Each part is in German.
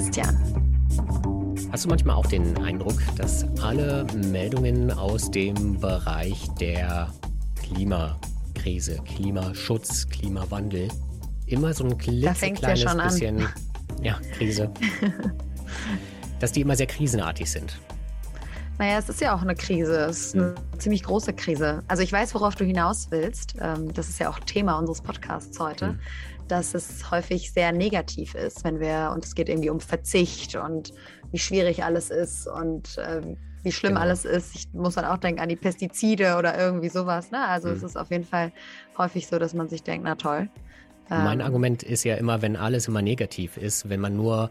Christian. Hast du manchmal auch den Eindruck, dass alle Meldungen aus dem Bereich der Klimakrise, Klimaschutz, Klimawandel immer so ein klitzekleines ja bisschen, ja, Krise, dass die immer sehr krisenartig sind? Naja, es ist ja auch eine Krise. Es ist eine mhm. ziemlich große Krise. Also ich weiß, worauf du hinaus willst. Ähm, das ist ja auch Thema unseres Podcasts heute, mhm. dass es häufig sehr negativ ist, wenn wir, und es geht irgendwie um Verzicht und wie schwierig alles ist und ähm, wie schlimm genau. alles ist. Ich muss dann auch denken an die Pestizide oder irgendwie sowas. Ne? Also mhm. es ist auf jeden Fall häufig so, dass man sich denkt, na toll. Mein ähm, Argument ist ja immer, wenn alles immer negativ ist, wenn man nur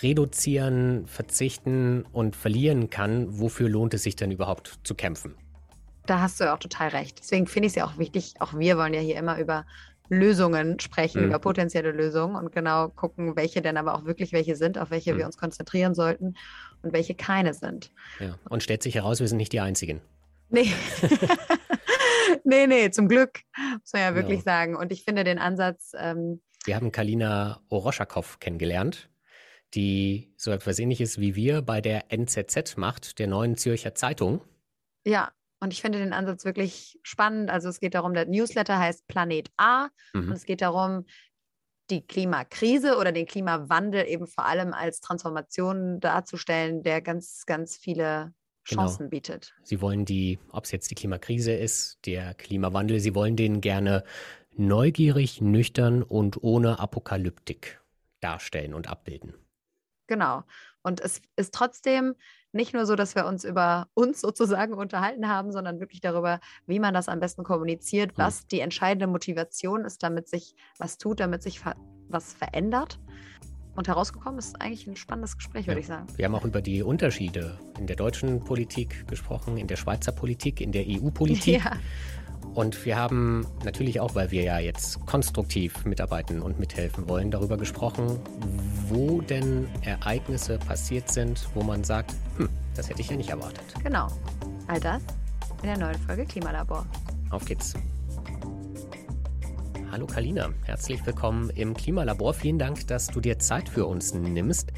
reduzieren, verzichten und verlieren kann, wofür lohnt es sich denn überhaupt zu kämpfen? Da hast du ja auch total recht. Deswegen finde ich es ja auch wichtig, auch wir wollen ja hier immer über Lösungen sprechen, mhm. über potenzielle Lösungen und genau gucken, welche denn aber auch wirklich welche sind, auf welche mhm. wir uns konzentrieren sollten und welche keine sind. Ja. Und stellt sich heraus, wir sind nicht die Einzigen. Nee. nee, nee, zum Glück, muss man ja wirklich genau. sagen. Und ich finde den Ansatz. Ähm, wir haben Kalina Oroschakow kennengelernt die so etwas ähnliches wie wir bei der NZZ macht, der neuen Zürcher Zeitung. Ja, und ich finde den Ansatz wirklich spannend. Also es geht darum, der Newsletter heißt Planet A mhm. und es geht darum, die Klimakrise oder den Klimawandel eben vor allem als Transformation darzustellen, der ganz, ganz viele genau. Chancen genau. bietet. Sie wollen die, ob es jetzt die Klimakrise ist, der Klimawandel, Sie wollen den gerne neugierig, nüchtern und ohne Apokalyptik darstellen und abbilden. Genau. Und es ist trotzdem nicht nur so, dass wir uns über uns sozusagen unterhalten haben, sondern wirklich darüber, wie man das am besten kommuniziert, hm. was die entscheidende Motivation ist, damit sich was tut, damit sich was verändert. Und herausgekommen ist eigentlich ein spannendes Gespräch, würde ja. ich sagen. Wir haben auch über die Unterschiede in der deutschen Politik gesprochen, in der Schweizer Politik, in der EU-Politik. Ja. Und wir haben natürlich auch, weil wir ja jetzt konstruktiv mitarbeiten und mithelfen wollen, darüber gesprochen, wo denn Ereignisse passiert sind, wo man sagt, hm, das hätte ich ja nicht erwartet. Genau. All das in der neuen Folge Klimalabor. Auf geht's. Hallo Kalina, herzlich willkommen im Klimalabor. Vielen Dank, dass du dir Zeit für uns nimmst.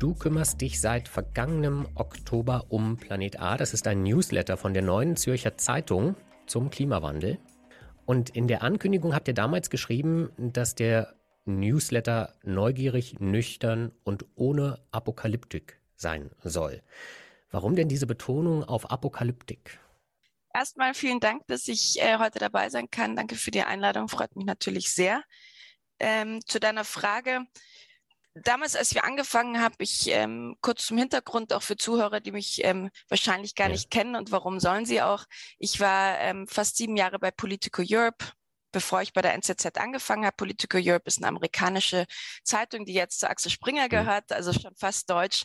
Du kümmerst dich seit vergangenem Oktober um Planet A. Das ist ein Newsletter von der neuen Zürcher Zeitung zum Klimawandel. Und in der Ankündigung habt ihr damals geschrieben, dass der Newsletter neugierig, nüchtern und ohne Apokalyptik sein soll. Warum denn diese Betonung auf Apokalyptik? Erstmal vielen Dank, dass ich äh, heute dabei sein kann. Danke für die Einladung, freut mich natürlich sehr. Ähm, zu deiner Frage, damals, als wir angefangen haben, ich ähm, kurz zum Hintergrund auch für Zuhörer, die mich ähm, wahrscheinlich gar ja. nicht kennen und warum sollen sie auch. Ich war ähm, fast sieben Jahre bei Politico Europe, bevor ich bei der NZZ angefangen habe. Politico Europe ist eine amerikanische Zeitung, die jetzt zu Axel Springer gehört, also schon fast deutsch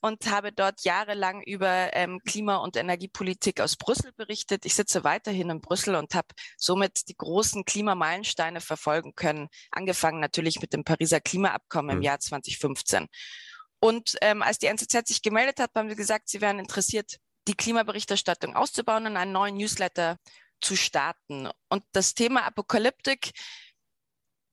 und habe dort jahrelang über ähm, Klima- und Energiepolitik aus Brüssel berichtet. Ich sitze weiterhin in Brüssel und habe somit die großen Klimameilensteine verfolgen können, angefangen natürlich mit dem Pariser Klimaabkommen mhm. im Jahr 2015. Und ähm, als die NZZ sich gemeldet hat, haben sie gesagt, sie wären interessiert, die Klimaberichterstattung auszubauen und einen neuen Newsletter zu starten. Und das Thema Apokalyptik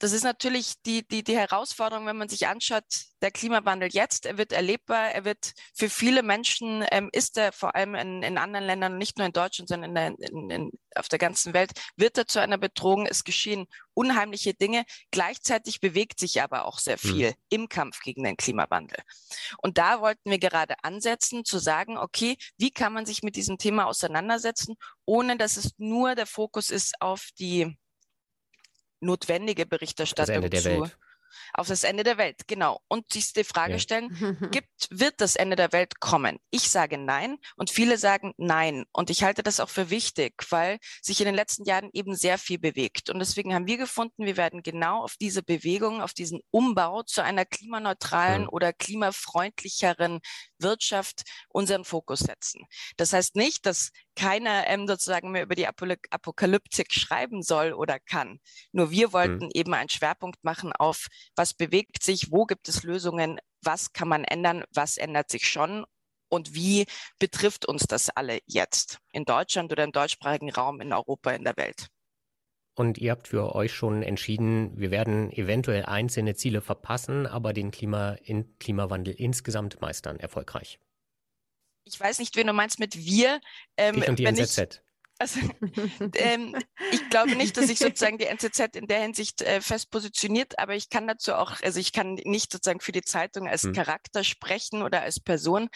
das ist natürlich die, die, die Herausforderung, wenn man sich anschaut, der Klimawandel jetzt, er wird erlebbar, er wird für viele Menschen, ähm, ist er vor allem in, in anderen Ländern, nicht nur in Deutschland, sondern in der, in, in, auf der ganzen Welt, wird er zu einer Bedrohung. Es geschehen unheimliche Dinge. Gleichzeitig bewegt sich aber auch sehr viel mhm. im Kampf gegen den Klimawandel. Und da wollten wir gerade ansetzen, zu sagen, okay, wie kann man sich mit diesem Thema auseinandersetzen, ohne dass es nur der Fokus ist auf die notwendige Berichterstattung das zu, Welt. auf das Ende der Welt, genau. Und sich die Frage ja. stellen, gibt, wird das Ende der Welt kommen? Ich sage nein und viele sagen nein. Und ich halte das auch für wichtig, weil sich in den letzten Jahren eben sehr viel bewegt. Und deswegen haben wir gefunden, wir werden genau auf diese Bewegung, auf diesen Umbau zu einer klimaneutralen ja. oder klimafreundlicheren Wirtschaft unseren Fokus setzen. Das heißt nicht, dass keiner ähm, sozusagen mehr über die Apokalyptik schreiben soll oder kann. Nur wir wollten mhm. eben einen Schwerpunkt machen auf, was bewegt sich, wo gibt es Lösungen, was kann man ändern, was ändert sich schon und wie betrifft uns das alle jetzt in Deutschland oder im deutschsprachigen Raum, in Europa, in der Welt. Und ihr habt für euch schon entschieden, wir werden eventuell einzelne Ziele verpassen, aber den Klima in Klimawandel insgesamt meistern, erfolgreich. Ich weiß nicht, wen du meinst mit wir. Ähm, ich und die NZZ. Ich, also, ähm, ich glaube nicht, dass sich sozusagen die NZZ in der Hinsicht äh, fest positioniert, aber ich kann dazu auch, also ich kann nicht sozusagen für die Zeitung als hm. Charakter sprechen oder als Person.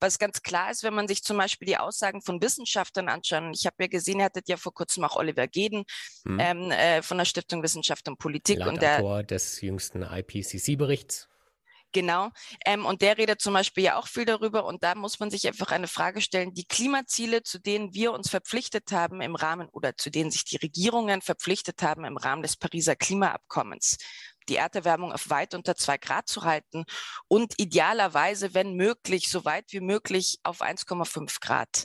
Was ganz klar ist, wenn man sich zum Beispiel die Aussagen von Wissenschaftlern anschaut, ich habe ja gesehen, ihr hattet ja vor kurzem auch Oliver Geden hm. ähm, äh, von der Stiftung Wissenschaft und Politik. Laut und der Autor des jüngsten IPCC-Berichts. Genau. Ähm, und der redet zum Beispiel ja auch viel darüber. Und da muss man sich einfach eine Frage stellen. Die Klimaziele, zu denen wir uns verpflichtet haben im Rahmen oder zu denen sich die Regierungen verpflichtet haben im Rahmen des Pariser Klimaabkommens, die Erderwärmung auf weit unter zwei Grad zu halten und idealerweise, wenn möglich, so weit wie möglich auf 1,5 Grad.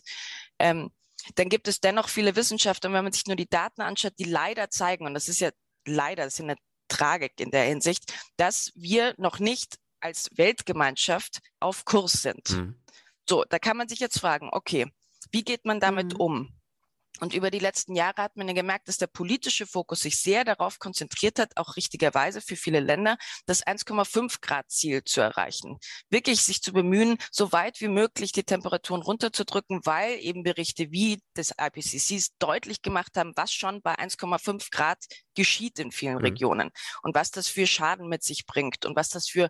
Ähm, dann gibt es dennoch viele Wissenschaftler, wenn man sich nur die Daten anschaut, die leider zeigen, und das ist ja leider, das ist eine Tragik in der Hinsicht, dass wir noch nicht als Weltgemeinschaft auf Kurs sind. Mhm. So, da kann man sich jetzt fragen, okay, wie geht man damit mhm. um? Und über die letzten Jahre hat man ja gemerkt, dass der politische Fokus sich sehr darauf konzentriert hat, auch richtigerweise für viele Länder, das 1,5 Grad Ziel zu erreichen. Wirklich sich zu bemühen, so weit wie möglich die Temperaturen runterzudrücken, weil eben Berichte wie des IPCCs deutlich gemacht haben, was schon bei 1,5 Grad geschieht in vielen mhm. Regionen und was das für Schaden mit sich bringt und was das für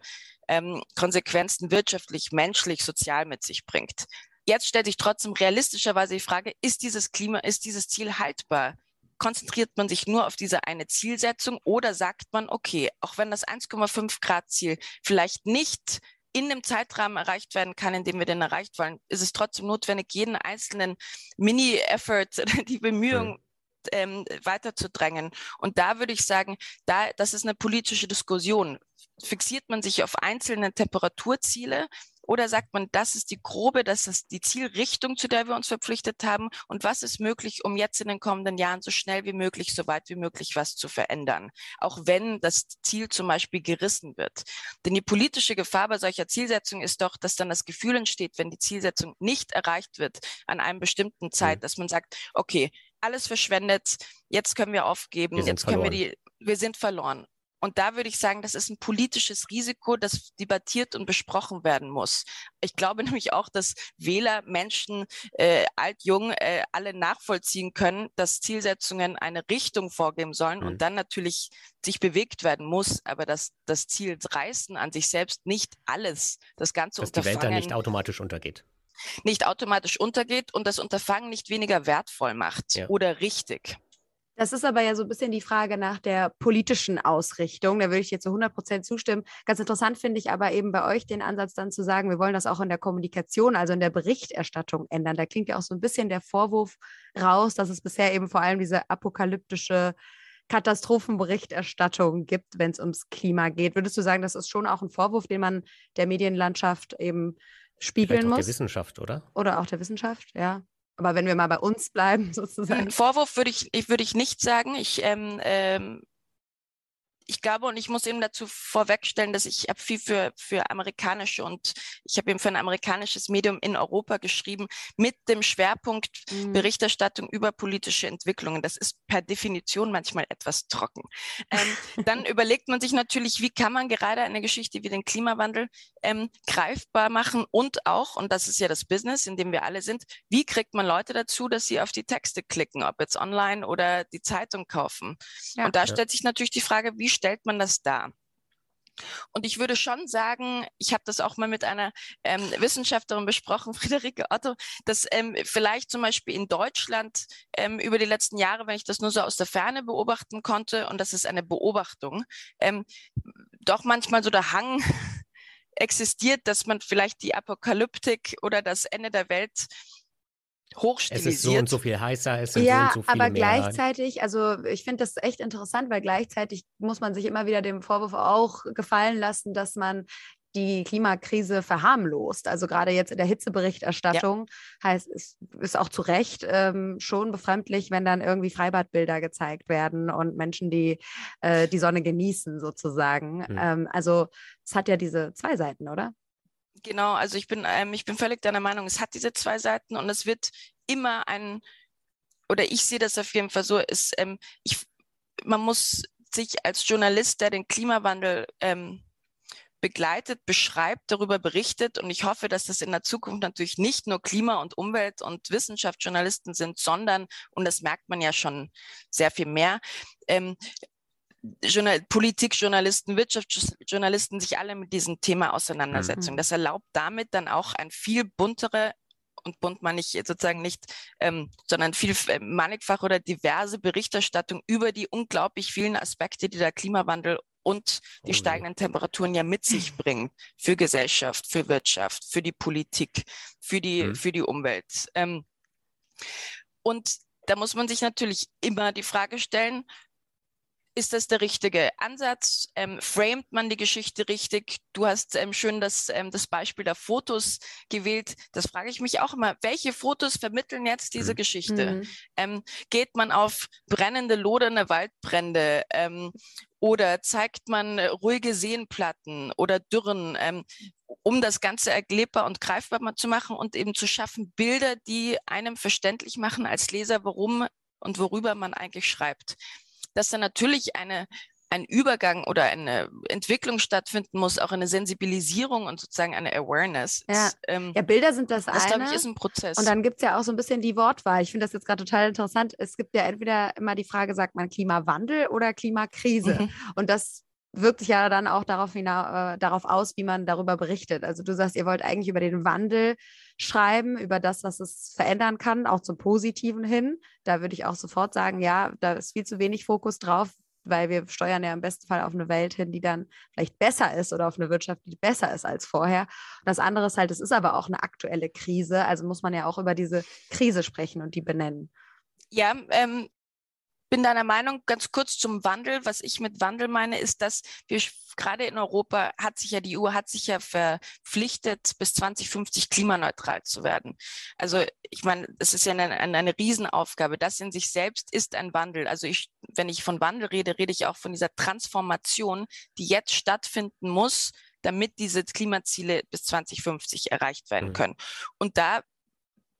ähm, Konsequenzen wirtschaftlich, menschlich, sozial mit sich bringt. Jetzt stellt sich trotzdem realistischerweise die Frage, ist dieses Klima, ist dieses Ziel haltbar? Konzentriert man sich nur auf diese eine Zielsetzung oder sagt man, okay, auch wenn das 1,5 Grad Ziel vielleicht nicht in dem Zeitrahmen erreicht werden kann, in dem wir den erreicht wollen, ist es trotzdem notwendig, jeden einzelnen Mini-Effort, die Bemühung mhm ähm, weiterzudrängen. Und da würde ich sagen, da, das ist eine politische Diskussion. Fixiert man sich auf einzelne Temperaturziele oder sagt man, das ist die grobe, das ist die Zielrichtung, zu der wir uns verpflichtet haben und was ist möglich, um jetzt in den kommenden Jahren so schnell wie möglich, so weit wie möglich was zu verändern, auch wenn das Ziel zum Beispiel gerissen wird. Denn die politische Gefahr bei solcher Zielsetzung ist doch, dass dann das Gefühl entsteht, wenn die Zielsetzung nicht erreicht wird an einem bestimmten Zeit, mhm. dass man sagt, okay, alles verschwendet, jetzt können wir aufgeben, wir jetzt können wir die, wir sind verloren. Und da würde ich sagen, das ist ein politisches Risiko, das debattiert und besprochen werden muss. Ich glaube nämlich auch, dass Wähler, Menschen, äh, alt, jung, äh, alle nachvollziehen können, dass Zielsetzungen eine Richtung vorgeben sollen mhm. und dann natürlich sich bewegt werden muss, aber dass das Ziel reißen an sich selbst nicht alles, das ganze dass Unterfangen. Dass die Welt dann nicht automatisch untergeht nicht automatisch untergeht und das Unterfangen nicht weniger wertvoll macht ja. oder richtig. Das ist aber ja so ein bisschen die Frage nach der politischen Ausrichtung. Da würde ich dir zu 100 Prozent zustimmen. Ganz interessant finde ich aber eben bei euch den Ansatz dann zu sagen, wir wollen das auch in der Kommunikation, also in der Berichterstattung ändern. Da klingt ja auch so ein bisschen der Vorwurf raus, dass es bisher eben vor allem diese apokalyptische Katastrophenberichterstattung gibt, wenn es ums Klima geht. Würdest du sagen, das ist schon auch ein Vorwurf, den man der Medienlandschaft eben spiegeln muss? Der Wissenschaft, oder? Oder auch der Wissenschaft, ja. Aber wenn wir mal bei uns bleiben, sozusagen. Vorwurf würde ich, ich, würde ich nicht sagen. Ich ähm, ähm, ich glaube, und ich muss eben dazu vorwegstellen, dass ich habe viel für, für amerikanische und ich habe eben für ein amerikanisches Medium in Europa geschrieben mit dem Schwerpunkt mhm. Berichterstattung über politische Entwicklungen. Das ist per Definition manchmal etwas trocken. Ähm, dann überlegt man sich natürlich, wie kann man gerade eine Geschichte wie den Klimawandel ähm, greifbar machen und auch, und das ist ja das Business, in dem wir alle sind, wie kriegt man Leute dazu, dass sie auf die Texte klicken, ob jetzt online oder die Zeitung kaufen. Ja. Und da ja. stellt sich natürlich die Frage, wie stellt man das dar? Und ich würde schon sagen, ich habe das auch mal mit einer ähm, Wissenschaftlerin besprochen, Friederike Otto, dass ähm, vielleicht zum Beispiel in Deutschland ähm, über die letzten Jahre, wenn ich das nur so aus der Ferne beobachten konnte, und das ist eine Beobachtung, ähm, doch manchmal so der Hang existiert, dass man vielleicht die Apokalyptik oder das Ende der Welt hochstilisiert. Es ist so und so viel heißer, es sind ja, so und so viele aber gleichzeitig, also ich finde das echt interessant, weil gleichzeitig muss man sich immer wieder dem Vorwurf auch gefallen lassen, dass man die Klimakrise verharmlost. Also gerade jetzt in der Hitzeberichterstattung ja. heißt es ist auch zu Recht ähm, schon befremdlich, wenn dann irgendwie Freibadbilder gezeigt werden und Menschen, die äh, die Sonne genießen sozusagen. Mhm. Ähm, also es hat ja diese zwei Seiten, oder? Genau, also ich bin, ähm, ich bin völlig deiner Meinung, es hat diese zwei Seiten und es wird immer ein, oder ich sehe das auf jeden Fall so, ist, ähm, ich man muss sich als Journalist, der den Klimawandel ähm, begleitet, beschreibt, darüber berichtet. Und ich hoffe, dass das in der Zukunft natürlich nicht nur Klima- und Umwelt- und Wissenschaftsjournalisten sind, sondern, und das merkt man ja schon sehr viel mehr, ähm, Journal Politikjournalisten, Wirtschaftsjournalisten sich alle mit diesem Thema auseinandersetzen. Mhm. Das erlaubt damit dann auch ein viel buntere und bunt meine ich sozusagen nicht, ähm, sondern viel äh, mannigfach oder diverse Berichterstattung über die unglaublich vielen Aspekte, die der Klimawandel und die oh steigenden Temperaturen ja mit sich bringen für Gesellschaft, für Wirtschaft, für die Politik, für die, mhm. für die Umwelt. Ähm, und da muss man sich natürlich immer die Frage stellen, ist das der richtige Ansatz? Ähm, framet man die Geschichte richtig? Du hast ähm, schön das, ähm, das Beispiel der Fotos gewählt. Das frage ich mich auch immer. Welche Fotos vermitteln jetzt diese mhm. Geschichte? Mhm. Ähm, geht man auf brennende, lodernde Waldbrände ähm, oder zeigt man ruhige Seenplatten oder Dürren? Ähm, um das Ganze erlebbar und greifbar zu machen und eben zu schaffen, Bilder, die einem verständlich machen als Leser, warum und worüber man eigentlich schreibt dass da natürlich eine ein Übergang oder eine Entwicklung stattfinden muss, auch eine Sensibilisierung und sozusagen eine Awareness. Ja, ähm, ja Bilder sind das, das eine. Das, glaube ich, ist ein Prozess. Und dann gibt es ja auch so ein bisschen die Wortwahl. Ich finde das jetzt gerade total interessant. Es gibt ja entweder immer die Frage, sagt man Klimawandel oder Klimakrise? Mhm. Und das wirkt sich ja dann auch darauf, hinaus, äh, darauf aus, wie man darüber berichtet. Also du sagst, ihr wollt eigentlich über den Wandel schreiben, über das, was es verändern kann, auch zum Positiven hin. Da würde ich auch sofort sagen, ja, da ist viel zu wenig Fokus drauf, weil wir steuern ja im besten Fall auf eine Welt hin, die dann vielleicht besser ist oder auf eine Wirtschaft, die besser ist als vorher. Und das andere ist halt, es ist aber auch eine aktuelle Krise, also muss man ja auch über diese Krise sprechen und die benennen. Ja, ähm, bin deiner Meinung, ganz kurz zum Wandel. Was ich mit Wandel meine, ist, dass wir gerade in Europa hat sich ja die EU hat sich ja verpflichtet, bis 2050 klimaneutral zu werden. Also ich meine, es ist ja eine, eine, Riesenaufgabe. Das in sich selbst ist ein Wandel. Also ich, wenn ich von Wandel rede, rede ich auch von dieser Transformation, die jetzt stattfinden muss, damit diese Klimaziele bis 2050 erreicht werden mhm. können. Und da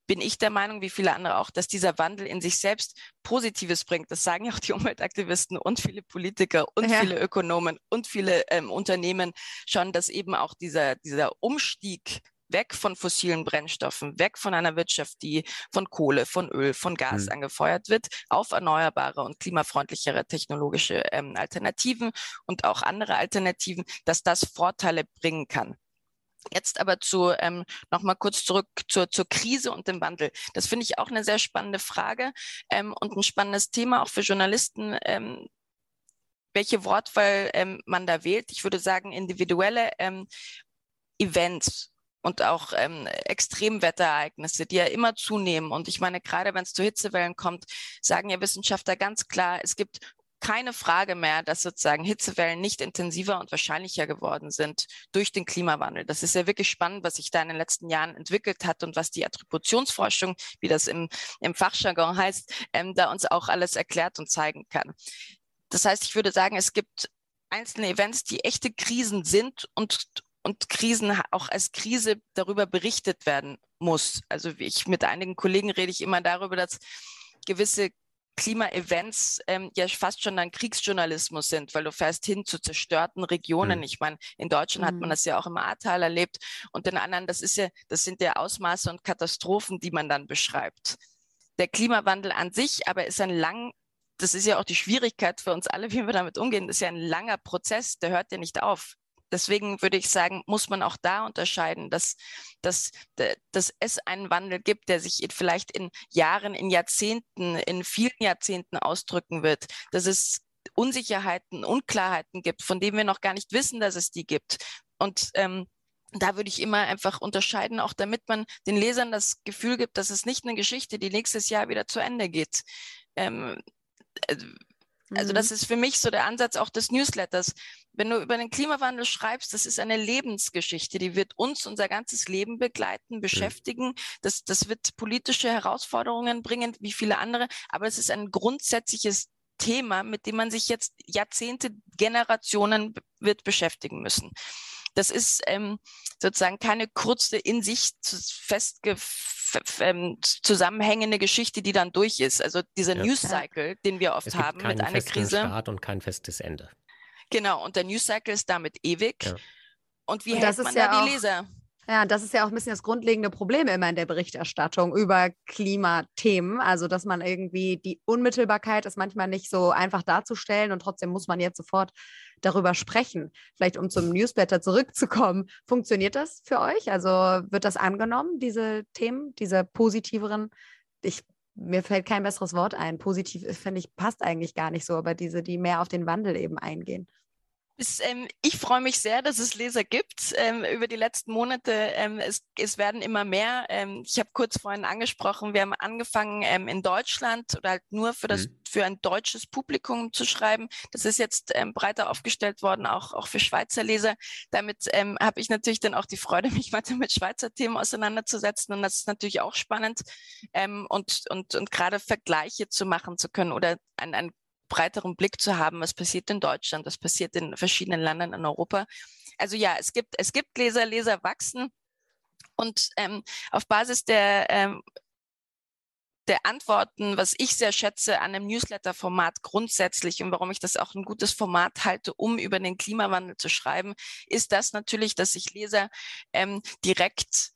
bin ich der Meinung, wie viele andere auch, dass dieser Wandel in sich selbst Positives bringt. Das sagen ja auch die Umweltaktivisten und viele Politiker und ja. viele Ökonomen und viele ähm, Unternehmen schon, dass eben auch dieser, dieser Umstieg weg von fossilen Brennstoffen, weg von einer Wirtschaft, die von Kohle, von Öl, von Gas mhm. angefeuert wird, auf erneuerbare und klimafreundlichere technologische ähm, Alternativen und auch andere Alternativen, dass das Vorteile bringen kann. Jetzt aber zu ähm, noch mal kurz zurück zur, zur Krise und dem Wandel. Das finde ich auch eine sehr spannende Frage ähm, und ein spannendes Thema auch für Journalisten. Ähm, welche Wortwahl ähm, man da wählt. Ich würde sagen, individuelle ähm, Events und auch ähm, Extremwetterereignisse, die ja immer zunehmen. Und ich meine, gerade wenn es zu Hitzewellen kommt, sagen ja Wissenschaftler ganz klar, es gibt keine Frage mehr, dass sozusagen Hitzewellen nicht intensiver und wahrscheinlicher geworden sind durch den Klimawandel. Das ist ja wirklich spannend, was sich da in den letzten Jahren entwickelt hat und was die Attributionsforschung, wie das im, im Fachjargon heißt, ähm, da uns auch alles erklärt und zeigen kann. Das heißt, ich würde sagen, es gibt einzelne Events, die echte Krisen sind und, und Krisen auch als Krise darüber berichtet werden muss. Also wie ich mit einigen Kollegen rede ich immer darüber, dass gewisse Klima-Events ähm, ja fast schon dann Kriegsjournalismus sind, weil du fährst hin zu zerstörten Regionen. Mhm. Ich meine, in Deutschland mhm. hat man mhm. das ja auch im Ahrtal erlebt und den anderen, das ist ja, das sind ja Ausmaße und Katastrophen, die man dann beschreibt. Der Klimawandel an sich aber ist ein lang, das ist ja auch die Schwierigkeit für uns alle, wie wir damit umgehen, das ist ja ein langer Prozess, der hört ja nicht auf deswegen würde ich sagen, muss man auch da unterscheiden, dass, dass, dass es einen Wandel gibt, der sich vielleicht in Jahren, in Jahrzehnten, in vielen Jahrzehnten ausdrücken wird, dass es Unsicherheiten, Unklarheiten gibt, von denen wir noch gar nicht wissen, dass es die gibt. Und ähm, da würde ich immer einfach unterscheiden, auch damit man den Lesern das Gefühl gibt, dass es nicht eine Geschichte, die nächstes Jahr wieder zu Ende geht. Ähm, äh, also das mhm. ist für mich so der Ansatz auch des Newsletters. Wenn du über den Klimawandel schreibst, das ist eine Lebensgeschichte, die wird uns unser ganzes Leben begleiten, beschäftigen. Das, das wird politische Herausforderungen bringen, wie viele andere. Aber es ist ein grundsätzliches Thema, mit dem man sich jetzt Jahrzehnte, Generationen wird beschäftigen müssen. Das ist ähm, sozusagen keine kurze in sich festge ähm, zusammenhängende Geschichte, die dann durch ist. Also dieser ja. News Cycle, den wir oft haben mit einer Krise. Start und kein festes Ende. Genau, und der News Cycle ist damit ewig. Ja. Und wie und hält man da die Leser? Ja, das ist ja auch ein bisschen das grundlegende Problem immer in der Berichterstattung über Klimathemen. Also, dass man irgendwie die Unmittelbarkeit ist manchmal nicht so einfach darzustellen und trotzdem muss man jetzt sofort darüber sprechen. Vielleicht um zum Newsletter zurückzukommen. Funktioniert das für euch? Also wird das angenommen, diese Themen, diese positiveren? Ich, mir fällt kein besseres Wort ein. Positiv, finde ich, passt eigentlich gar nicht so, aber diese, die mehr auf den Wandel eben eingehen. Es, ähm, ich freue mich sehr, dass es Leser gibt. Ähm, über die letzten Monate, ähm, es, es, werden immer mehr. Ähm, ich habe kurz vorhin angesprochen, wir haben angefangen ähm, in Deutschland oder halt nur für, das, mhm. für ein deutsches Publikum zu schreiben. Das ist jetzt ähm, breiter aufgestellt worden, auch, auch für Schweizer Leser. Damit habe ich natürlich dann auch die Freude, mich weiter mit Schweizer Themen auseinanderzusetzen. Und das ist natürlich auch spannend und, und, und gerade Vergleiche zu machen zu können oder ein, ein breiteren Blick zu haben, was passiert in Deutschland, was passiert in verschiedenen Ländern in Europa. Also ja, es gibt, es gibt Leser, Leser wachsen und ähm, auf Basis der ähm, der Antworten, was ich sehr schätze an einem Newsletter-Format grundsätzlich und warum ich das auch ein gutes Format halte, um über den Klimawandel zu schreiben, ist das natürlich, dass sich Leser ähm, direkt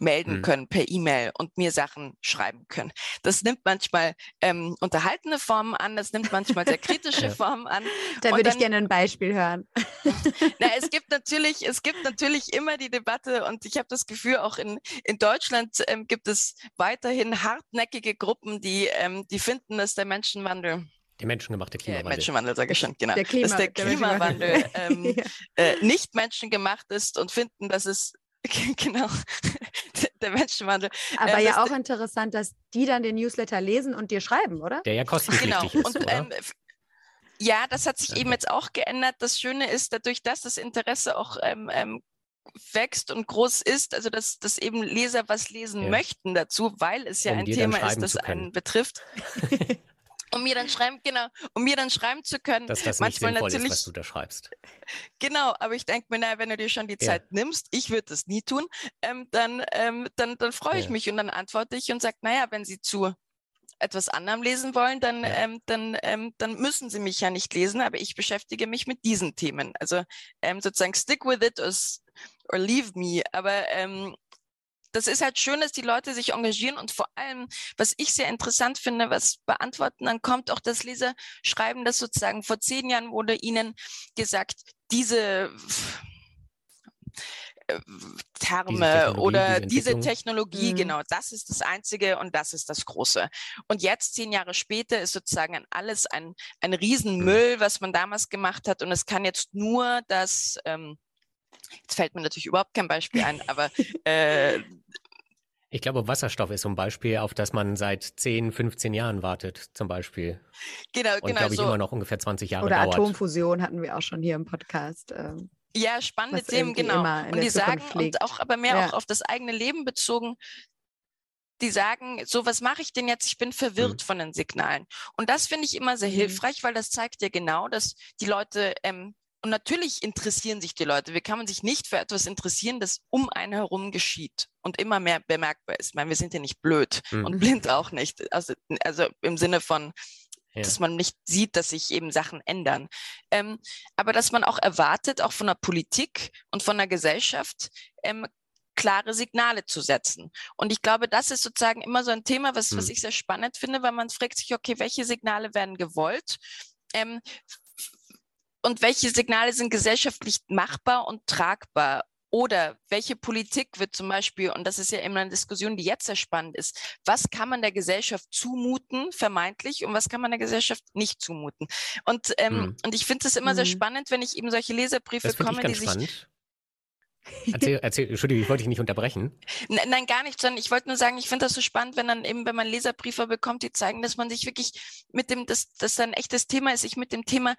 melden mhm. können per E-Mail und mir Sachen schreiben können. Das nimmt manchmal ähm, unterhaltene Formen an, das nimmt manchmal sehr kritische ja. Formen an. Da würde ich gerne ein Beispiel hören. na, es gibt natürlich, es gibt natürlich immer die Debatte und ich habe das Gefühl, auch in, in Deutschland ähm, gibt es weiterhin hartnäckige Gruppen, die, ähm, die finden, dass der Menschenwandel der menschengemachte Klimawandel. Ja, Menschenwandel, sage ich schon, genau. Der Klima, dass der, der Klimawandel ähm, ja. äh, nicht menschengemacht ist und finden, dass es genau, der Menschenwandel. Aber ähm, ja auch interessant, dass die dann den Newsletter lesen und dir schreiben, oder? Der ja kostenpflichtig genau. ist, und, ähm, ja, das hat sich okay. eben jetzt auch geändert. Das Schöne ist, dadurch, dass das Interesse auch ähm, ähm, wächst und groß ist, also dass, dass eben Leser was lesen ja. möchten dazu, weil es ja um ein Thema ist, das einen betrifft. um mir dann schreiben, genau, um mir dann schreiben zu können. Dass das nicht manchmal sinnvoll natürlich, ist, was du da schreibst. Genau, aber ich denke mir, naja, wenn du dir schon die ja. Zeit nimmst, ich würde das nie tun, ähm, dann, ähm, dann, dann freue ich ja. mich und dann antworte ich und sage, naja, wenn sie zu etwas anderem lesen wollen, dann, ja. ähm, dann, ähm, dann müssen sie mich ja nicht lesen, aber ich beschäftige mich mit diesen Themen. Also ähm, sozusagen stick with it or, or leave me. Aber ähm, das ist halt schön, dass die Leute sich engagieren und vor allem, was ich sehr interessant finde, was beantworten dann kommt, auch das Leser schreiben, dass sozusagen vor zehn Jahren wurde ihnen gesagt, diese äh, Terme diese oder diese, diese Technologie, mhm. genau, das ist das Einzige und das ist das Große. Und jetzt, zehn Jahre später, ist sozusagen alles ein, ein Riesenmüll, mhm. was man damals gemacht hat und es kann jetzt nur das ähm, Jetzt fällt mir natürlich überhaupt kein Beispiel ein, aber äh, ich glaube, Wasserstoff ist so ein Beispiel, auf das man seit 10, 15 Jahren wartet, zum Beispiel. Genau, Und, genau. glaube ich, so. immer noch ungefähr 20 Jahre Oder dauert. Atomfusion hatten wir auch schon hier im Podcast. Ähm, ja, spannende Themen, genau. Und die sagen, und auch aber mehr ja. auch auf das eigene Leben bezogen, die sagen, so was mache ich denn jetzt? Ich bin verwirrt mhm. von den Signalen. Und das finde ich immer sehr mhm. hilfreich, weil das zeigt ja genau, dass die Leute ähm, und natürlich interessieren sich die Leute. Wie kann man sich nicht für etwas interessieren, das um einen herum geschieht und immer mehr bemerkbar ist? Ich meine, wir sind ja nicht blöd mhm. und blind auch nicht. Also, also im Sinne von, ja. dass man nicht sieht, dass sich eben Sachen ändern. Ähm, aber dass man auch erwartet, auch von der Politik und von der Gesellschaft, ähm, klare Signale zu setzen. Und ich glaube, das ist sozusagen immer so ein Thema, was, mhm. was ich sehr spannend finde, weil man fragt sich, okay, welche Signale werden gewollt? Ähm, und welche Signale sind gesellschaftlich machbar und tragbar? Oder welche Politik wird zum Beispiel, und das ist ja immer eine Diskussion, die jetzt sehr spannend ist, was kann man der Gesellschaft zumuten, vermeintlich, und was kann man der Gesellschaft nicht zumuten? Und, ähm, hm. und ich finde es immer hm. sehr spannend, wenn ich eben solche Leserbriefe komme, die spannend. sich. Erzähl, erzähl, Entschuldigung, ich wollte dich nicht unterbrechen. Nein, nein gar nicht, sondern ich wollte nur sagen, ich finde das so spannend, wenn dann eben, wenn man Leserbriefe bekommt, die zeigen, dass man sich wirklich mit dem, dass das ein echtes Thema ist, sich mit dem Thema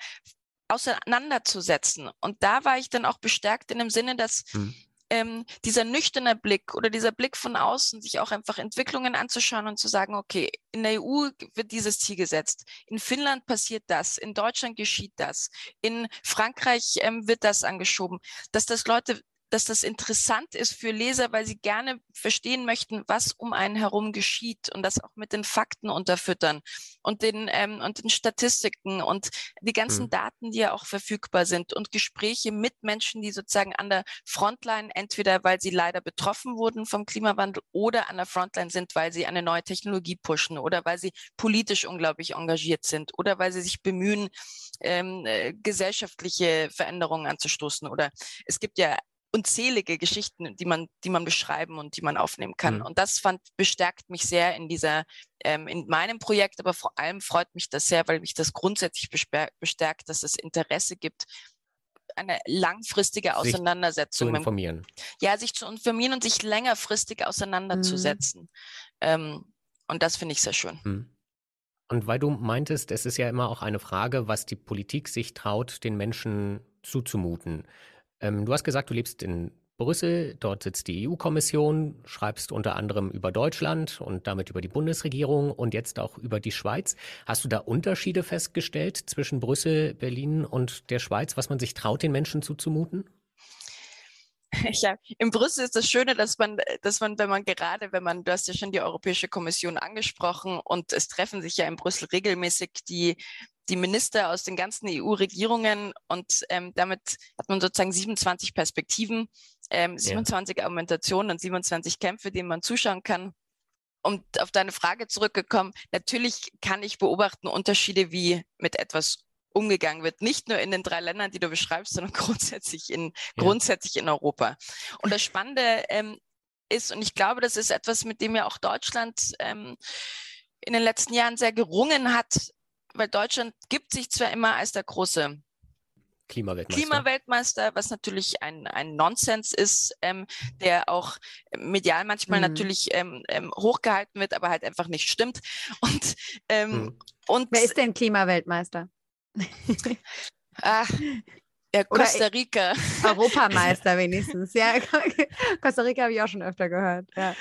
auseinanderzusetzen. Und da war ich dann auch bestärkt in dem Sinne, dass hm. ähm, dieser nüchterne Blick oder dieser Blick von außen, sich auch einfach Entwicklungen anzuschauen und zu sagen, okay, in der EU wird dieses Ziel gesetzt, in Finnland passiert das, in Deutschland geschieht das, in Frankreich ähm, wird das angeschoben, dass das Leute dass das interessant ist für Leser, weil sie gerne verstehen möchten, was um einen herum geschieht und das auch mit den Fakten unterfüttern und den, ähm, und den Statistiken und die ganzen mhm. Daten, die ja auch verfügbar sind und Gespräche mit Menschen, die sozusagen an der Frontline, entweder weil sie leider betroffen wurden vom Klimawandel oder an der Frontline sind, weil sie eine neue Technologie pushen oder weil sie politisch unglaublich engagiert sind oder weil sie sich bemühen, ähm, äh, gesellschaftliche Veränderungen anzustoßen. Oder es gibt ja unzählige Geschichten, die man, die man beschreiben und die man aufnehmen kann. Mhm. Und das fand, bestärkt mich sehr in dieser, ähm, in meinem Projekt, aber vor allem freut mich das sehr, weil mich das grundsätzlich bestärkt, dass es Interesse gibt, eine langfristige Auseinandersetzung. Sich zu informieren. Mit, ja, sich zu informieren und sich längerfristig auseinanderzusetzen. Mhm. Ähm, und das finde ich sehr schön. Mhm. Und weil du meintest, es ist ja immer auch eine Frage, was die Politik sich traut, den Menschen zuzumuten. Ähm, du hast gesagt, du lebst in Brüssel, dort sitzt die EU-Kommission, schreibst unter anderem über Deutschland und damit über die Bundesregierung und jetzt auch über die Schweiz. Hast du da Unterschiede festgestellt zwischen Brüssel, Berlin und der Schweiz, was man sich traut, den Menschen zuzumuten? Ja, in Brüssel ist das Schöne, dass man, dass man, wenn man gerade, wenn man, du hast ja schon die Europäische Kommission angesprochen und es treffen sich ja in Brüssel regelmäßig die die Minister aus den ganzen EU-Regierungen und ähm, damit hat man sozusagen 27 Perspektiven, ähm, 27 ja. Argumentationen und 27 Kämpfe, denen man zuschauen kann. Und auf deine Frage zurückgekommen, natürlich kann ich beobachten Unterschiede, wie mit etwas umgegangen wird. Nicht nur in den drei Ländern, die du beschreibst, sondern grundsätzlich in, ja. grundsätzlich in Europa. Und das Spannende ähm, ist, und ich glaube, das ist etwas, mit dem ja auch Deutschland ähm, in den letzten Jahren sehr gerungen hat, weil Deutschland gibt sich zwar immer als der große Klimaweltmeister. Klimaweltmeister, was natürlich ein, ein Nonsens ist, ähm, der auch medial manchmal mhm. natürlich ähm, ähm, hochgehalten wird, aber halt einfach nicht stimmt. Und, ähm, mhm. und wer ist denn Klimaweltmeister? ah, ja, Costa Rica. Europameister wenigstens. Ja, Costa Rica habe ich auch schon öfter gehört. Ja.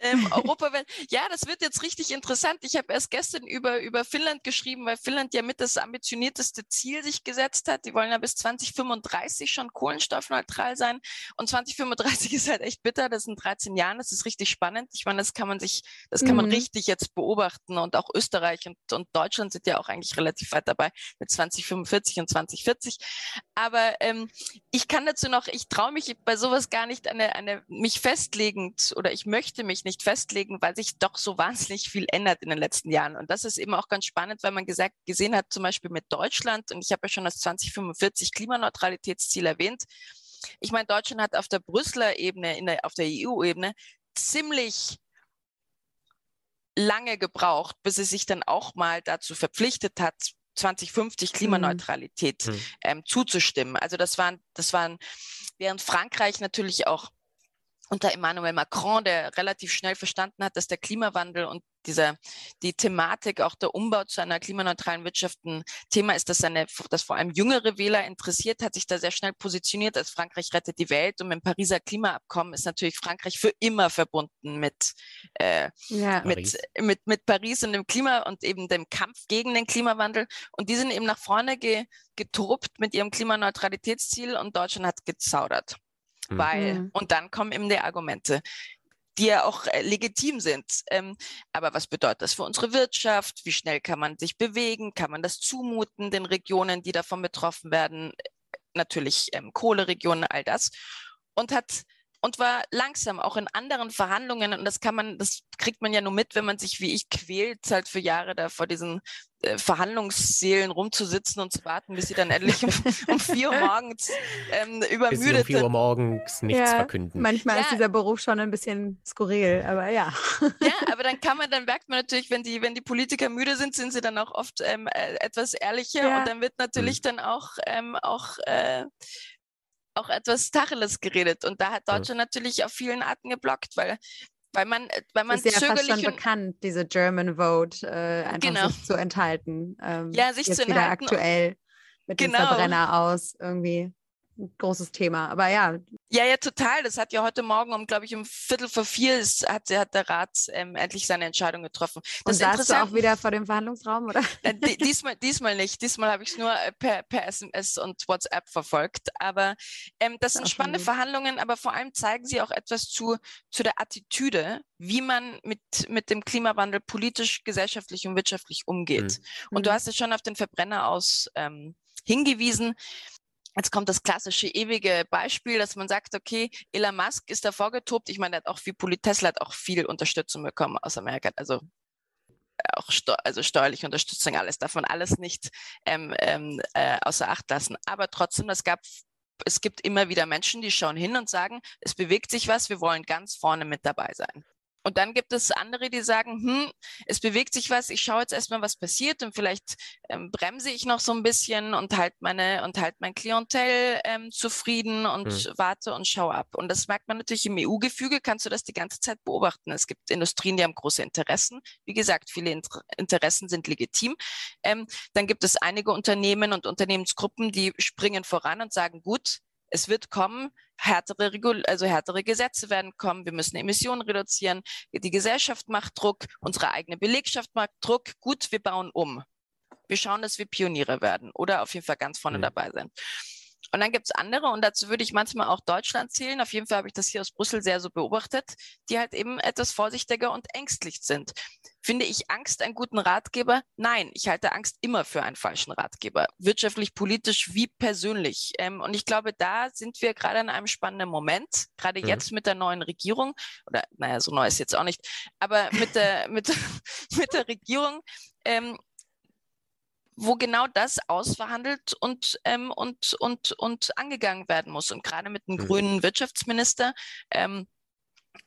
Ähm, Europa, ja, das wird jetzt richtig interessant. Ich habe erst gestern über, über Finnland geschrieben, weil Finnland ja mit das ambitionierteste Ziel sich gesetzt hat. Die wollen ja bis 2035 schon kohlenstoffneutral sein. Und 2035 ist halt echt bitter. Das sind 13 Jahre. Das ist richtig spannend. Ich meine, das kann man sich, das kann mhm. man richtig jetzt beobachten. Und auch Österreich und, und Deutschland sind ja auch eigentlich relativ weit dabei mit 2045 und 2040. Aber aber ähm, ich kann dazu noch, ich traue mich bei sowas gar nicht eine, eine mich festlegend oder ich möchte mich nicht festlegen, weil sich doch so wahnsinnig viel ändert in den letzten Jahren. Und das ist eben auch ganz spannend, weil man gesagt, gesehen hat, zum Beispiel mit Deutschland, und ich habe ja schon das 2045 Klimaneutralitätsziel erwähnt. Ich meine, Deutschland hat auf der Brüsseler Ebene, der, auf der EU-Ebene ziemlich lange gebraucht, bis es sich dann auch mal dazu verpflichtet hat, 2050 mhm. Klimaneutralität mhm. ähm, zuzustimmen. Also das waren, das waren, während Frankreich natürlich auch unter Emmanuel Macron, der relativ schnell verstanden hat, dass der Klimawandel und dieser, die Thematik, auch der Umbau zu einer klimaneutralen Wirtschaft ein Thema ist, das, seine, das vor allem jüngere Wähler interessiert, hat sich da sehr schnell positioniert als Frankreich rettet die Welt. Und mit dem Pariser Klimaabkommen ist natürlich Frankreich für immer verbunden mit, äh, ja. mit, Paris. mit, mit Paris und dem Klima und eben dem Kampf gegen den Klimawandel. Und die sind eben nach vorne ge, getobt mit ihrem Klimaneutralitätsziel und Deutschland hat gezaudert. Mhm. Weil, mhm. und dann kommen eben die Argumente, die ja auch äh, legitim sind. Ähm, aber was bedeutet das für unsere Wirtschaft? Wie schnell kann man sich bewegen? Kann man das zumuten den Regionen, die davon betroffen werden? Natürlich ähm, Kohleregionen, all das. Und hat und war langsam auch in anderen Verhandlungen und das kann man, das kriegt man ja nur mit, wenn man sich wie ich quält, halt für Jahre da vor diesen äh, Verhandlungssälen rumzusitzen und zu warten, bis sie dann endlich um, um vier Uhr morgens ähm, übermüdet bis sie um vier Uhr morgens nichts ja, verkünden. Manchmal ja. ist dieser Beruf schon ein bisschen skurril, aber ja. Ja, aber dann kann man, dann merkt man natürlich, wenn die, wenn die Politiker müde sind, sind sie dann auch oft ähm, äh, etwas ehrlicher ja. und dann wird natürlich mhm. dann auch, ähm, auch äh, auch etwas Tacheles geredet. Und da hat Deutschland ja. natürlich auf vielen Arten geblockt, weil weil man, weil man ist ja fast schon bekannt, diese German Vote äh, einfach genau. sich zu enthalten. Ähm, ja, sich jetzt zu wieder aktuell mit genau. dem Verbrenner aus irgendwie. Ein großes Thema. Aber ja. Ja, ja, total. Das hat ja heute Morgen um, glaube ich, um Viertel vor vier ist, hat, hat der Rat ähm, endlich seine Entscheidung getroffen. Das Und saßt du auch wieder vor dem Verhandlungsraum, oder? Äh, diesmal, diesmal nicht. Diesmal habe ich es nur äh, per, per, SMS und WhatsApp verfolgt. Aber ähm, das sind spannende Verhandlungen, aber vor allem zeigen sie auch etwas zu, zu der Attitüde, wie man mit, mit dem Klimawandel politisch, gesellschaftlich und wirtschaftlich umgeht. Mhm. Und du mhm. hast es schon auf den Verbrenner aus ähm, hingewiesen. Jetzt kommt das klassische ewige Beispiel, dass man sagt, okay, Elon Musk ist da vorgetobt. Ich meine, er hat auch viel, Tesla hat auch viel Unterstützung bekommen aus Amerika. Also auch steu also steuerliche Unterstützung, alles man alles nicht ähm, ähm, äh, außer Acht lassen. Aber trotzdem, es gab es gibt immer wieder Menschen, die schauen hin und sagen, es bewegt sich was, wir wollen ganz vorne mit dabei sein. Und dann gibt es andere, die sagen, hm, es bewegt sich was, ich schaue jetzt erstmal, was passiert und vielleicht ähm, bremse ich noch so ein bisschen und halt meine und halt mein Klientel ähm, zufrieden und hm. warte und schaue ab. Und das merkt man natürlich im EU-Gefüge, kannst du das die ganze Zeit beobachten. Es gibt Industrien, die haben große Interessen. Wie gesagt, viele Inter Interessen sind legitim. Ähm, dann gibt es einige Unternehmen und Unternehmensgruppen, die springen voran und sagen, gut, es wird kommen, härtere, Regul also härtere Gesetze werden kommen, wir müssen Emissionen reduzieren, die Gesellschaft macht Druck, unsere eigene Belegschaft macht Druck, gut, wir bauen um. Wir schauen, dass wir Pioniere werden oder auf jeden Fall ganz vorne mhm. dabei sein. Und dann gibt es andere, und dazu würde ich manchmal auch Deutschland zählen. Auf jeden Fall habe ich das hier aus Brüssel sehr so beobachtet, die halt eben etwas vorsichtiger und ängstlich sind. Finde ich Angst einen guten Ratgeber? Nein, ich halte Angst immer für einen falschen Ratgeber. Wirtschaftlich, politisch wie persönlich. Ähm, und ich glaube, da sind wir gerade in einem spannenden Moment, gerade mhm. jetzt mit der neuen Regierung, oder naja, so neu ist jetzt auch nicht, aber mit der, mit, mit der Regierung, ähm, wo genau das ausverhandelt und, ähm, und, und, und angegangen werden muss. Und gerade mit einem mhm. grünen Wirtschaftsminister ähm,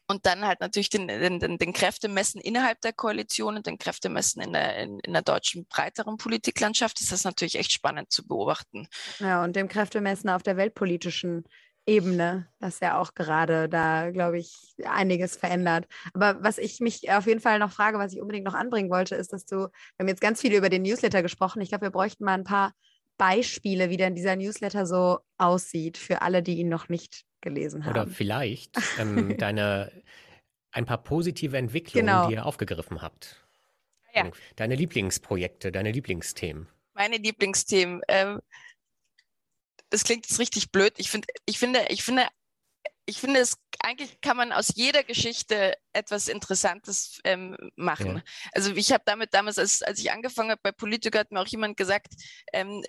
und dann halt natürlich den, den, den, den Kräftemessen innerhalb der Koalition und den Kräftemessen in der, in, in der deutschen breiteren Politiklandschaft ist das natürlich echt spannend zu beobachten. Ja, und dem Kräftemessen auf der weltpolitischen Ebene, das ja auch gerade da, glaube ich, einiges verändert. Aber was ich mich auf jeden Fall noch frage, was ich unbedingt noch anbringen wollte, ist, dass du, wir haben jetzt ganz viel über den Newsletter gesprochen. Ich glaube, wir bräuchten mal ein paar Beispiele, wie denn dieser Newsletter so aussieht, für alle, die ihn noch nicht gelesen haben. Oder vielleicht ähm, deine ein paar positive Entwicklungen, genau. die ihr aufgegriffen habt. Ja. Deine Lieblingsprojekte, deine Lieblingsthemen. Meine Lieblingsthemen. Ähm, das klingt jetzt richtig blöd. Ich, find, ich finde, ich finde, ich finde, es eigentlich kann man aus jeder Geschichte etwas Interessantes ähm, machen. Ja. Also ich habe damit damals, als, als ich angefangen habe bei Politiker, hat mir auch jemand gesagt, ähm,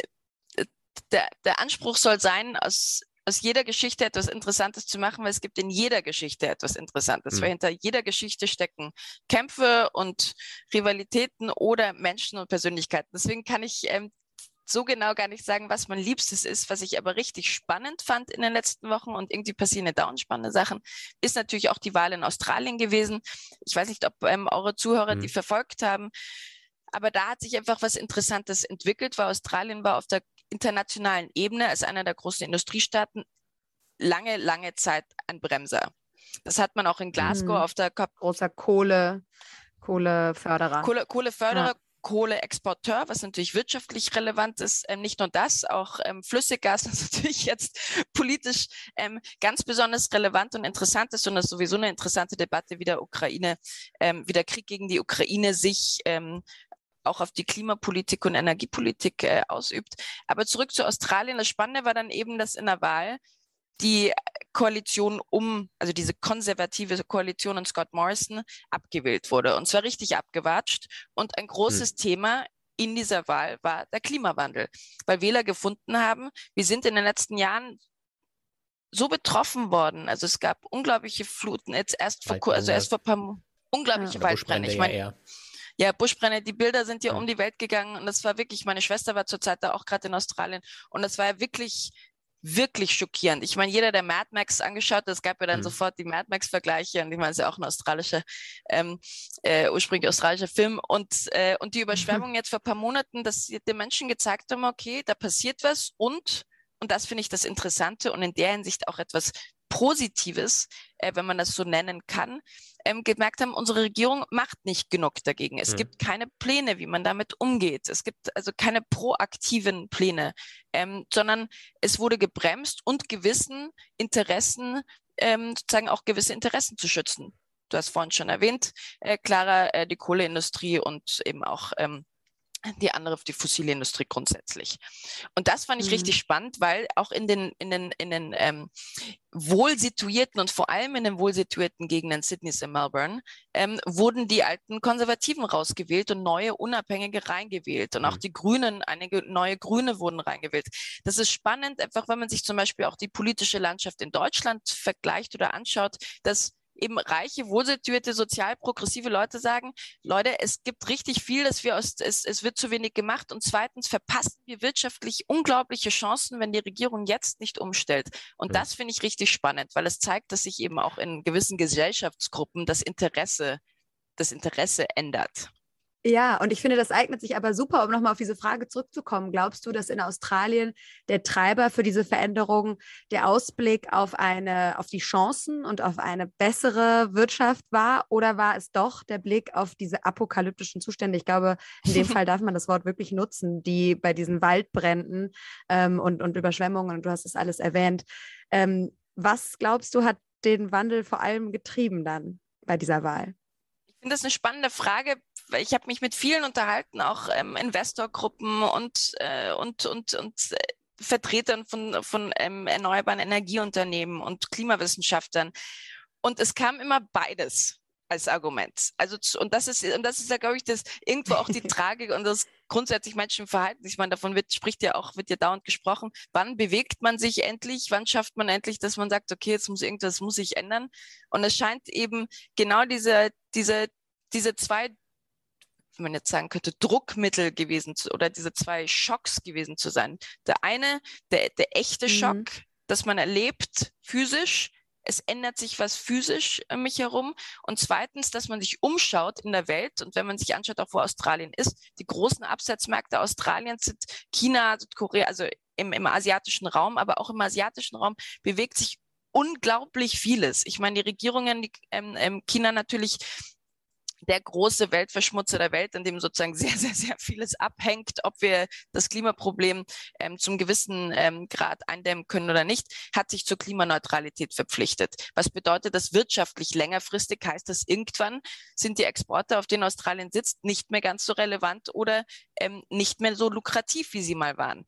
der, der Anspruch soll sein, aus, aus jeder Geschichte etwas Interessantes zu machen, weil es gibt in jeder Geschichte etwas Interessantes, mhm. weil hinter jeder Geschichte stecken Kämpfe und Rivalitäten oder Menschen und Persönlichkeiten. Deswegen kann ich ähm, so genau gar nicht sagen, was mein Liebstes ist. Was ich aber richtig spannend fand in den letzten Wochen und irgendwie passieren ja dauernd spannende Sachen, ist natürlich auch die Wahl in Australien gewesen. Ich weiß nicht, ob ähm, eure Zuhörer mhm. die verfolgt haben. Aber da hat sich einfach was Interessantes entwickelt, weil Australien war auf der internationalen Ebene als einer der großen Industriestaaten lange, lange Zeit ein Bremser. Das hat man auch in Glasgow mhm. auf der COP. Großer Kohle, Kohleförderer. Kohle, Kohleförderer, ja. Kohleexporteur, was natürlich wirtschaftlich relevant ist. Ähm, nicht nur das, auch ähm, Flüssiggas, das natürlich jetzt politisch ähm, ganz besonders relevant und interessant ist und das ist sowieso eine interessante Debatte, wie der Ukraine, ähm, wie der Krieg gegen die Ukraine sich ähm, auch auf die Klimapolitik und Energiepolitik äh, ausübt. Aber zurück zu Australien. Das Spannende war dann eben, dass in der Wahl die Koalition um, also diese konservative Koalition und Scott Morrison abgewählt wurde. Und zwar richtig abgewatscht. Und ein großes hm. Thema in dieser Wahl war der Klimawandel, weil Wähler gefunden haben, wir sind in den letzten Jahren so betroffen worden. Also es gab unglaubliche Fluten, jetzt erst vor, also erst vor ein paar unglaubliche ja. Waldbrände. Ich meine, ja, Buschbrände, die Bilder sind ja, ja um die Welt gegangen und das war wirklich, meine Schwester war zurzeit da auch gerade in Australien und das war ja wirklich wirklich schockierend. Ich meine, jeder, der Mad Max angeschaut hat, es gab ja dann mhm. sofort die Mad Max-Vergleiche und ich meine, es ist ja auch ein australischer, ähm, äh, ursprünglich australischer Film und, äh, und die Überschwemmung mhm. jetzt vor ein paar Monaten, dass die Menschen gezeigt haben, okay, da passiert was und, und das finde ich das Interessante und in der Hinsicht auch etwas Positives, äh, wenn man das so nennen kann, ähm, gemerkt haben, unsere Regierung macht nicht genug dagegen. Es mhm. gibt keine Pläne, wie man damit umgeht. Es gibt also keine proaktiven Pläne, ähm, sondern es wurde gebremst und gewissen Interessen, ähm, sozusagen auch gewisse Interessen zu schützen. Du hast vorhin schon erwähnt, äh, Clara, äh, die Kohleindustrie und eben auch ähm, die andere die fossile Industrie grundsätzlich. Und das fand ich mhm. richtig spannend, weil auch in den, in den, in den ähm, wohl situierten und vor allem in den wohl situierten Gegenden Sydneys und Melbourne ähm, wurden die alten Konservativen rausgewählt und neue Unabhängige reingewählt. Und auch mhm. die Grünen, einige neue Grüne wurden reingewählt. Das ist spannend, einfach wenn man sich zum Beispiel auch die politische Landschaft in Deutschland vergleicht oder anschaut, dass eben reiche, wohlsituierte, sozial progressive Leute sagen, Leute, es gibt richtig viel, dass wir aus, es, es wird zu wenig gemacht und zweitens verpassen wir wirtschaftlich unglaubliche Chancen, wenn die Regierung jetzt nicht umstellt. Und das finde ich richtig spannend, weil es zeigt, dass sich eben auch in gewissen Gesellschaftsgruppen das Interesse, das Interesse ändert. Ja, und ich finde, das eignet sich aber super, um nochmal auf diese Frage zurückzukommen. Glaubst du, dass in Australien der Treiber für diese Veränderung der Ausblick auf eine, auf die Chancen und auf eine bessere Wirtschaft war? Oder war es doch der Blick auf diese apokalyptischen Zustände? Ich glaube, in dem Fall darf man das Wort wirklich nutzen, die bei diesen Waldbränden ähm, und, und Überschwemmungen, und du hast es alles erwähnt. Ähm, was glaubst du, hat den Wandel vor allem getrieben dann bei dieser Wahl? Ich finde das eine spannende Frage, ich habe mich mit vielen unterhalten, auch ähm, Investorgruppen und, äh, und, und, und äh, Vertretern von, von ähm, erneuerbaren Energieunternehmen und Klimawissenschaftlern. Und es kam immer beides als Argument. Also und das ist und das ist ja glaube ich das irgendwo auch die Tragik und das grundsätzlich Menschenverhalten. Ich meine, davon wird spricht ja auch wird ja dauernd gesprochen. Wann bewegt man sich endlich? Wann schafft man endlich, dass man sagt, okay, jetzt muss irgendwas muss sich ändern? Und es scheint eben genau diese diese diese zwei wie man jetzt sagen könnte, Druckmittel gewesen zu, oder diese zwei Schocks gewesen zu sein. Der eine, der, der echte mhm. Schock, dass man erlebt physisch, es ändert sich was physisch um mich herum. Und zweitens, dass man sich umschaut in der Welt. Und wenn man sich anschaut, auch wo Australien ist, die großen Absatzmärkte Australiens sind China, Südkorea, also im, im asiatischen Raum, aber auch im asiatischen Raum bewegt sich unglaublich vieles. Ich meine, die Regierungen, die, ähm, ähm China natürlich der große Weltverschmutzer der Welt, an dem sozusagen sehr, sehr, sehr vieles abhängt, ob wir das Klimaproblem ähm, zum gewissen ähm, Grad eindämmen können oder nicht, hat sich zur Klimaneutralität verpflichtet. Was bedeutet das wirtschaftlich längerfristig? Heißt das, irgendwann sind die Exporte, auf denen Australien sitzt, nicht mehr ganz so relevant oder ähm, nicht mehr so lukrativ, wie sie mal waren.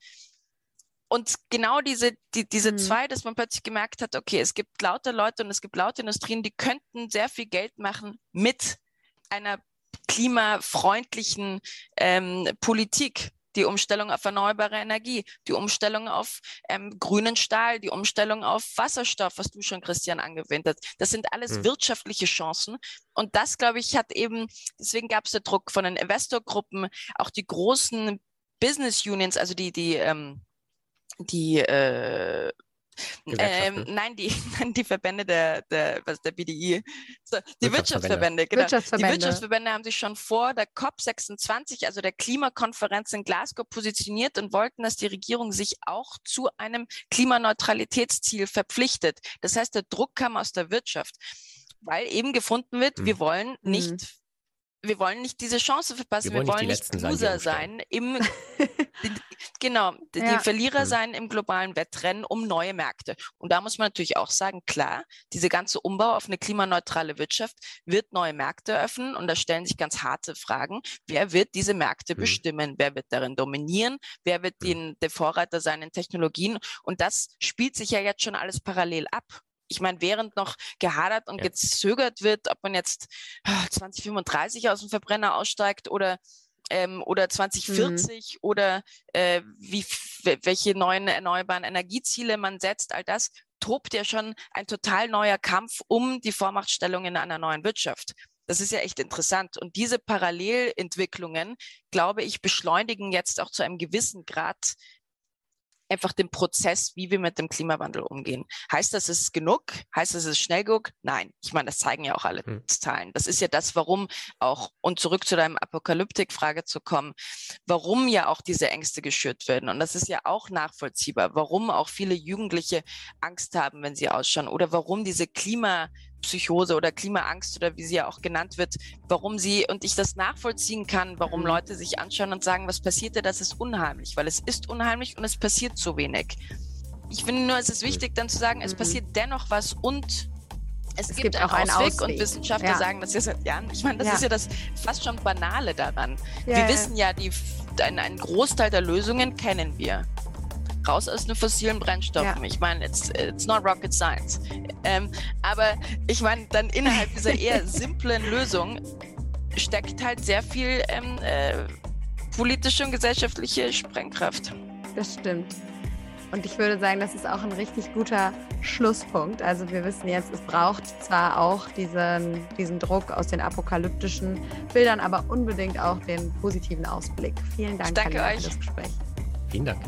Und genau diese, die, diese mhm. zwei, dass man plötzlich gemerkt hat, okay, es gibt lauter Leute und es gibt lauter Industrien, die könnten sehr viel Geld machen mit einer klimafreundlichen ähm, Politik die Umstellung auf erneuerbare Energie, die Umstellung auf ähm, grünen Stahl, die Umstellung auf Wasserstoff, was du schon, Christian, angewendet hast. Das sind alles mhm. wirtschaftliche Chancen. Und das, glaube ich, hat eben, deswegen gab es den Druck von den Investorgruppen, auch die großen Business Unions, also die, die, ähm, die äh, ähm, nein, die, die Verbände der, der, was der BDI, so, die Wirtschaftsverbände, genau. Wirtschaftsverbände. Die Wirtschaftsverbände haben sich schon vor der COP26, also der Klimakonferenz in Glasgow, positioniert und wollten, dass die Regierung sich auch zu einem Klimaneutralitätsziel verpflichtet. Das heißt, der Druck kam aus der Wirtschaft, weil eben gefunden wird, hm. wir wollen nicht hm wir wollen nicht diese Chance verpassen, wir wollen, wir wollen nicht, nicht Loser sein, im genau, die, ja. die Verlierer mhm. sein im globalen Wettrennen um neue Märkte. Und da muss man natürlich auch sagen, klar, diese ganze Umbau auf eine klimaneutrale Wirtschaft wird neue Märkte öffnen und da stellen sich ganz harte Fragen. Wer wird diese Märkte mhm. bestimmen? Wer wird darin dominieren? Wer wird mhm. den, der Vorreiter sein in Technologien? Und das spielt sich ja jetzt schon alles parallel ab ich meine, während noch gehadert und ja. gezögert wird, ob man jetzt 2035 ah, aus dem Verbrenner aussteigt oder ähm, oder 2040 mhm. oder äh, wie, welche neuen erneuerbaren Energieziele man setzt, all das tobt ja schon ein total neuer Kampf um die Vormachtstellung in einer neuen Wirtschaft. Das ist ja echt interessant. Und diese Parallelentwicklungen, glaube ich, beschleunigen jetzt auch zu einem gewissen Grad einfach den Prozess, wie wir mit dem Klimawandel umgehen. Heißt das, es ist genug? Heißt das, es ist schnell genug? Nein. Ich meine, das zeigen ja auch alle hm. Zahlen. Das ist ja das, warum auch, und zurück zu deinem Apokalyptik-Frage zu kommen, warum ja auch diese Ängste geschürt werden. Und das ist ja auch nachvollziehbar, warum auch viele Jugendliche Angst haben, wenn sie ausschauen oder warum diese Klima Psychose oder Klimaangst oder wie sie ja auch genannt wird, warum sie und ich das nachvollziehen kann, warum mhm. Leute sich anschauen und sagen, was passiert da, das ist unheimlich, weil es ist unheimlich und es passiert zu wenig. Ich finde nur, es ist wichtig dann zu sagen, es mhm. passiert dennoch was und es, es gibt, gibt, auch einen Ausweg, Ausweg. und Wissenschaftler ja. sagen das ja seit Jahren. Ich meine, das ja. ist ja das fast schon Banale daran. Ja, wir wissen ja, die, einen Großteil der Lösungen kennen wir raus aus den fossilen Brennstoffen. Ja. Ich meine, it's, it's not rocket science. Ähm, aber ich meine, dann innerhalb dieser eher simplen Lösung steckt halt sehr viel ähm, äh, politische und gesellschaftliche Sprengkraft. Das stimmt. Und ich würde sagen, das ist auch ein richtig guter Schlusspunkt. Also wir wissen jetzt, es braucht zwar auch diesen, diesen Druck aus den apokalyptischen Bildern, aber unbedingt auch den positiven Ausblick. Vielen Dank ich danke euch. für das Gespräch. Vielen Dank.